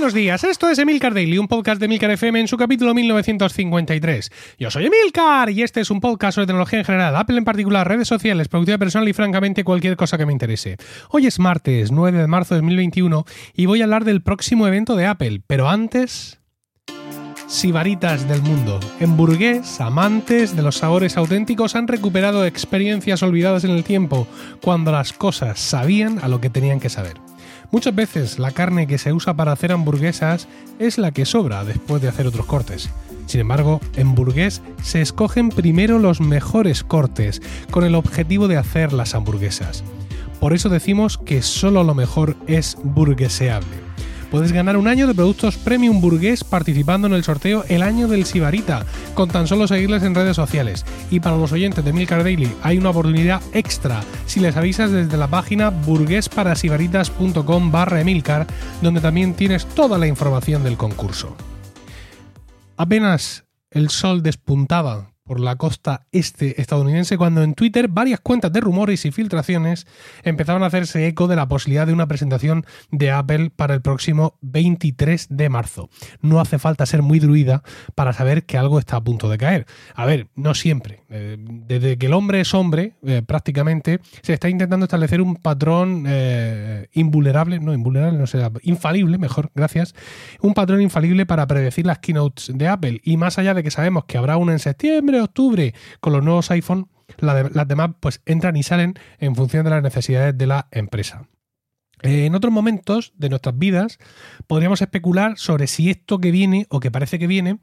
Buenos días, esto es Emilcar Daily, un podcast de Emilcar FM en su capítulo 1953. Yo soy Emilcar y este es un podcast sobre tecnología en general, Apple en particular, redes sociales, productividad personal y francamente cualquier cosa que me interese. Hoy es martes 9 de marzo de 2021 y voy a hablar del próximo evento de Apple, pero antes... Sibaritas del mundo. En amantes de los sabores auténticos han recuperado experiencias olvidadas en el tiempo, cuando las cosas sabían a lo que tenían que saber. Muchas veces la carne que se usa para hacer hamburguesas es la que sobra después de hacer otros cortes. Sin embargo, en Burgués se escogen primero los mejores cortes con el objetivo de hacer las hamburguesas. Por eso decimos que solo lo mejor es burgueseable puedes ganar un año de productos premium burgués participando en el sorteo El Año del Sibarita, con tan solo seguirles en redes sociales. Y para los oyentes de Milcar Daily hay una oportunidad extra si les avisas desde la página burguesparasibaritas.com barra Emilcar, donde también tienes toda la información del concurso. Apenas el sol despuntaba por la costa este estadounidense cuando en Twitter varias cuentas de rumores y filtraciones empezaban a hacerse eco de la posibilidad de una presentación de Apple para el próximo 23 de marzo. No hace falta ser muy druida para saber que algo está a punto de caer. A ver, no siempre. Eh, desde que el hombre es hombre, eh, prácticamente, se está intentando establecer un patrón eh, invulnerable, no invulnerable, no sé, infalible, mejor, gracias, un patrón infalible para predecir las keynotes de Apple. Y más allá de que sabemos que habrá una en septiembre, octubre con los nuevos iPhone, las demás pues entran y salen en función de las necesidades de la empresa. Eh, en otros momentos de nuestras vidas podríamos especular sobre si esto que viene o que parece que viene,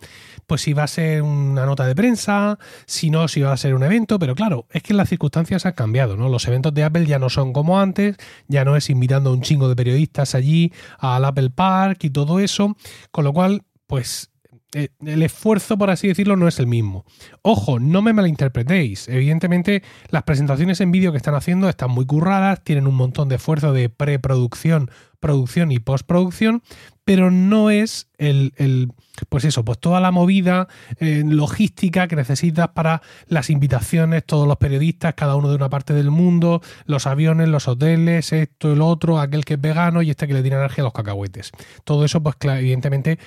pues si va a ser una nota de prensa, si no, si va a ser un evento, pero claro, es que las circunstancias han cambiado, ¿no? Los eventos de Apple ya no son como antes, ya no es invitando a un chingo de periodistas allí al Apple Park y todo eso, con lo cual, pues el esfuerzo, por así decirlo, no es el mismo. Ojo, no me malinterpretéis. Evidentemente, las presentaciones en vídeo que están haciendo están muy curradas, tienen un montón de esfuerzo de preproducción, producción y postproducción, pero no es el, pues eso, pues toda la movida eh, logística que necesitas para las invitaciones, todos los periodistas, cada uno de una parte del mundo, los aviones, los hoteles, esto, el otro, aquel que es vegano y este que le tiene energía a los cacahuetes. Todo eso, pues evidentemente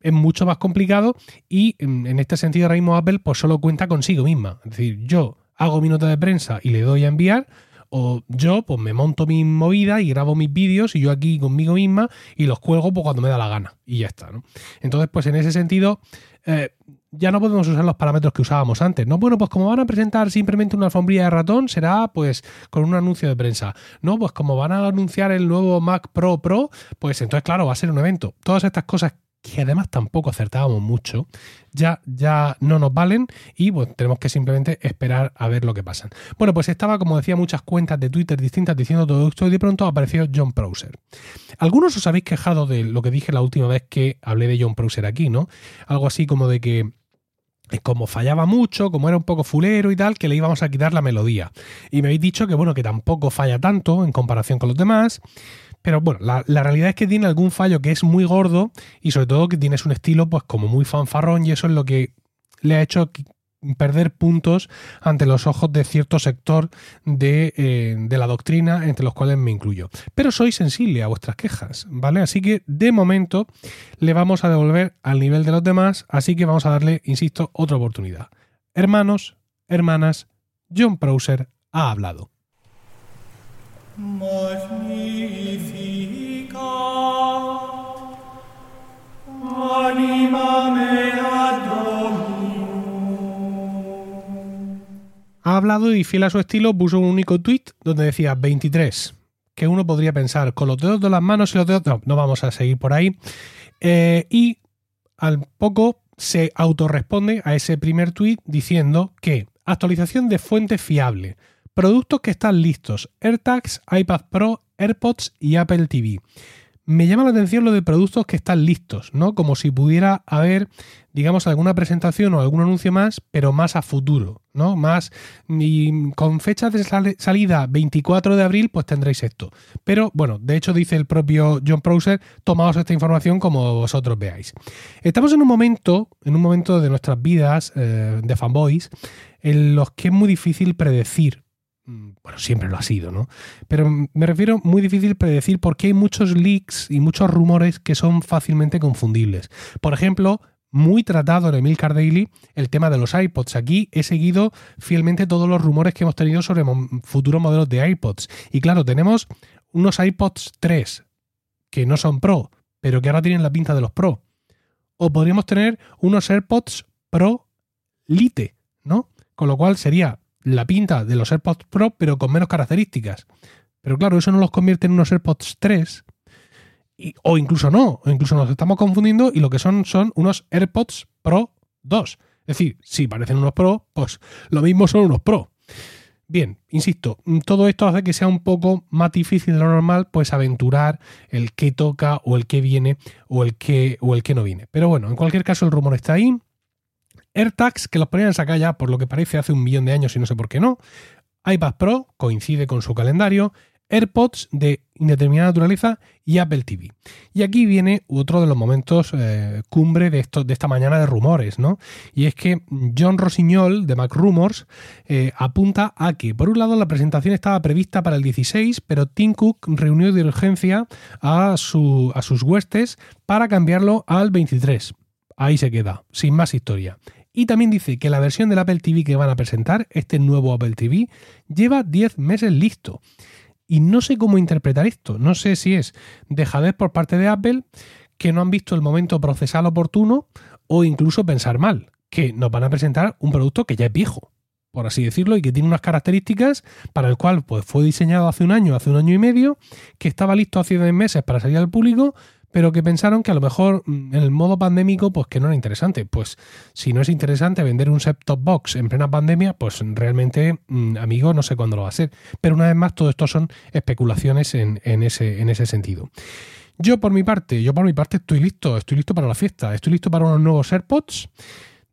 es mucho más complicado y en este sentido ahora mismo Apple pues solo cuenta consigo misma. Es decir, yo hago mi nota de prensa y le doy a enviar o yo pues me monto mi movida y grabo mis vídeos y yo aquí conmigo misma y los cuelgo pues, cuando me da la gana y ya está. ¿no? Entonces pues en ese sentido eh, ya no podemos usar los parámetros que usábamos antes. No, bueno, pues como van a presentar simplemente una alfombrilla de ratón, será pues con un anuncio de prensa. No, pues como van a anunciar el nuevo Mac Pro Pro, pues entonces claro, va a ser un evento. Todas estas cosas que además tampoco acertábamos mucho, ya, ya no nos valen y tenemos que simplemente esperar a ver lo que pasa. Bueno, pues estaba, como decía, muchas cuentas de Twitter distintas diciendo todo esto y de pronto apareció John Prosser. Algunos os habéis quejado de lo que dije la última vez que hablé de John Prosser aquí, ¿no? Algo así como de que eh, como fallaba mucho, como era un poco fulero y tal, que le íbamos a quitar la melodía. Y me habéis dicho que bueno, que tampoco falla tanto en comparación con los demás. Pero bueno, la, realidad es que tiene algún fallo que es muy gordo y sobre todo que tienes un estilo pues como muy fanfarrón y eso es lo que le ha hecho perder puntos ante los ojos de cierto sector de, eh, de, la doctrina, entre los cuales me incluyo. Pero soy sensible a vuestras quejas, ¿vale? Así que de momento le vamos a devolver al nivel de los demás, así que vamos a darle, insisto, otra oportunidad. Hermanos, hermanas, John Prosser ha hablado. Ha hablado y fiel a su estilo puso un único tweet donde decía 23, que uno podría pensar con los dedos de las manos y los dedos... No, no vamos a seguir por ahí. Eh, y al poco se autorresponde a ese primer tweet diciendo que actualización de fuente fiable Productos que están listos: AirTags, iPad Pro, AirPods y Apple TV. Me llama la atención lo de productos que están listos, ¿no? Como si pudiera haber, digamos, alguna presentación o algún anuncio más, pero más a futuro, ¿no? Más con fecha de salida 24 de abril, pues tendréis esto. Pero bueno, de hecho dice el propio John Prosser, tomaos esta información como vosotros veáis. Estamos en un momento, en un momento de nuestras vidas eh, de fanboys, en los que es muy difícil predecir bueno, siempre lo ha sido, ¿no? Pero me refiero muy difícil predecir porque hay muchos leaks y muchos rumores que son fácilmente confundibles. Por ejemplo, muy tratado en Emilcar Daily el tema de los iPods. Aquí he seguido fielmente todos los rumores que hemos tenido sobre futuros modelos de iPods. Y claro, tenemos unos iPods 3 que no son Pro, pero que ahora tienen la pinta de los Pro. O podríamos tener unos AirPods Pro Lite, ¿no? Con lo cual sería la pinta de los AirPods Pro, pero con menos características. Pero claro, eso no los convierte en unos AirPods 3, o incluso no, o incluso nos estamos confundiendo y lo que son son unos AirPods Pro 2. Es decir, si parecen unos Pro, pues lo mismo son unos Pro. Bien, insisto, todo esto hace que sea un poco más difícil de lo normal, pues aventurar el que toca o el que viene o el que, o el que no viene. Pero bueno, en cualquier caso el rumor está ahí. AirTags, que los ponían sacar ya por lo que parece hace un millón de años y no sé por qué no. iPad Pro coincide con su calendario. AirPods de indeterminada naturaleza y Apple TV. Y aquí viene otro de los momentos eh, cumbre de, de esta mañana de rumores, ¿no? Y es que John Rosignol de Mac Rumors eh, apunta a que, por un lado, la presentación estaba prevista para el 16, pero Tim Cook reunió de urgencia a, su, a sus huestes para cambiarlo al 23. Ahí se queda, sin más historia. Y también dice que la versión del Apple TV que van a presentar, este nuevo Apple TV, lleva 10 meses listo. Y no sé cómo interpretar esto. No sé si es dejadez por parte de Apple, que no han visto el momento procesal oportuno, o incluso pensar mal, que nos van a presentar un producto que ya es viejo, por así decirlo, y que tiene unas características para el cual pues, fue diseñado hace un año, hace un año y medio, que estaba listo hace 10 meses para salir al público, pero que pensaron que a lo mejor mm, en el modo pandémico, pues que no era interesante. Pues si no es interesante vender un set-top box en plena pandemia, pues realmente, mm, amigo, no sé cuándo lo va a ser. Pero una vez más, todo esto son especulaciones en, ese, en ese sentido. Yo por mi parte, yo por mi parte estoy listo, estoy listo para la fiesta, estoy listo para unos nuevos AirPods.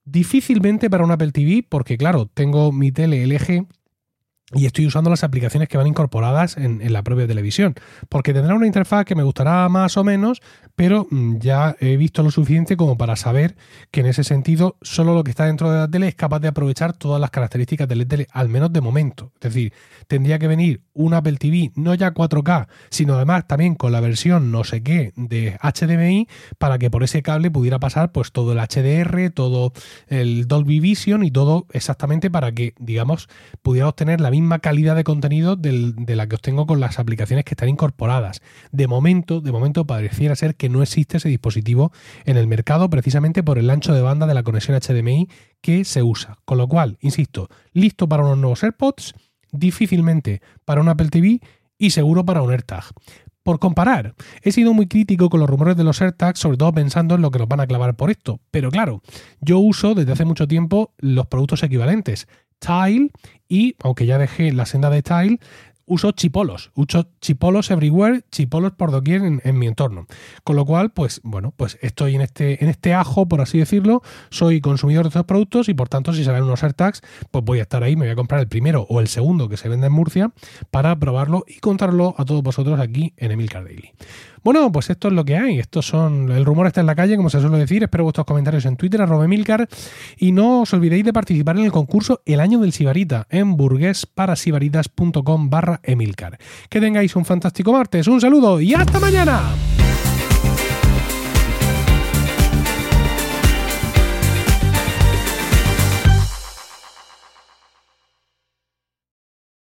Difícilmente para un Apple TV, porque claro, tengo mi tele LG y estoy usando las aplicaciones que van incorporadas en, la propia televisión, porque tendrá una interfaz que me gustará más o menos, pero mm, ya he visto lo suficiente como para saber que en ese sentido solo lo que está dentro de la tele es capaz de aprovechar todas las características de la tele, al menos de momento. Es decir, tendría que venir un Apple TV, no ya 4K, sino además también con la versión no sé qué de HDMI, para que por ese cable pudiera pasar pues todo el HDR, todo el Dolby Vision y todo exactamente para que, digamos, pudiera obtener la misma calidad de contenido de la que obtengo con las aplicaciones que están incorporadas. De momento, de momento pareciera ser que no existe ese dispositivo en el mercado precisamente por el ancho de banda de la conexión HDMI que se usa. Con lo cual, insisto, listo para unos nuevos AirPods, difícilmente para un Apple TV y seguro para un AirTag. Por comparar, he sido muy crítico con los rumores de los AirTags, sobre todo pensando en lo que nos van a clavar por esto. Pero claro, yo uso desde hace mucho tiempo los productos equivalentes. Tile y, aunque ya dejé la senda de Tile, uso chipolos, uso chipolos everywhere, chipolos por doquier en, mi entorno. Con lo cual, pues bueno, pues estoy en este, en este ajo, por así decirlo, soy consumidor de estos productos y por tanto, si salen unos AirTags, pues voy a estar ahí, me voy a comprar el primero o el segundo que se vende en Murcia para probarlo y contarlo a todos vosotros aquí en Emilcar Daily. Bueno, pues esto es lo que hay. Estos son. El rumor está en la calle, como se suele decir. Espero vuestros comentarios en Twitter, arroba Emilcar. Y no os olvidéis de participar en el concurso El Año del Sibarita en burguesparasibaritas.com barra Emilcar. Que tengáis un fantástico martes, un saludo y hasta mañana.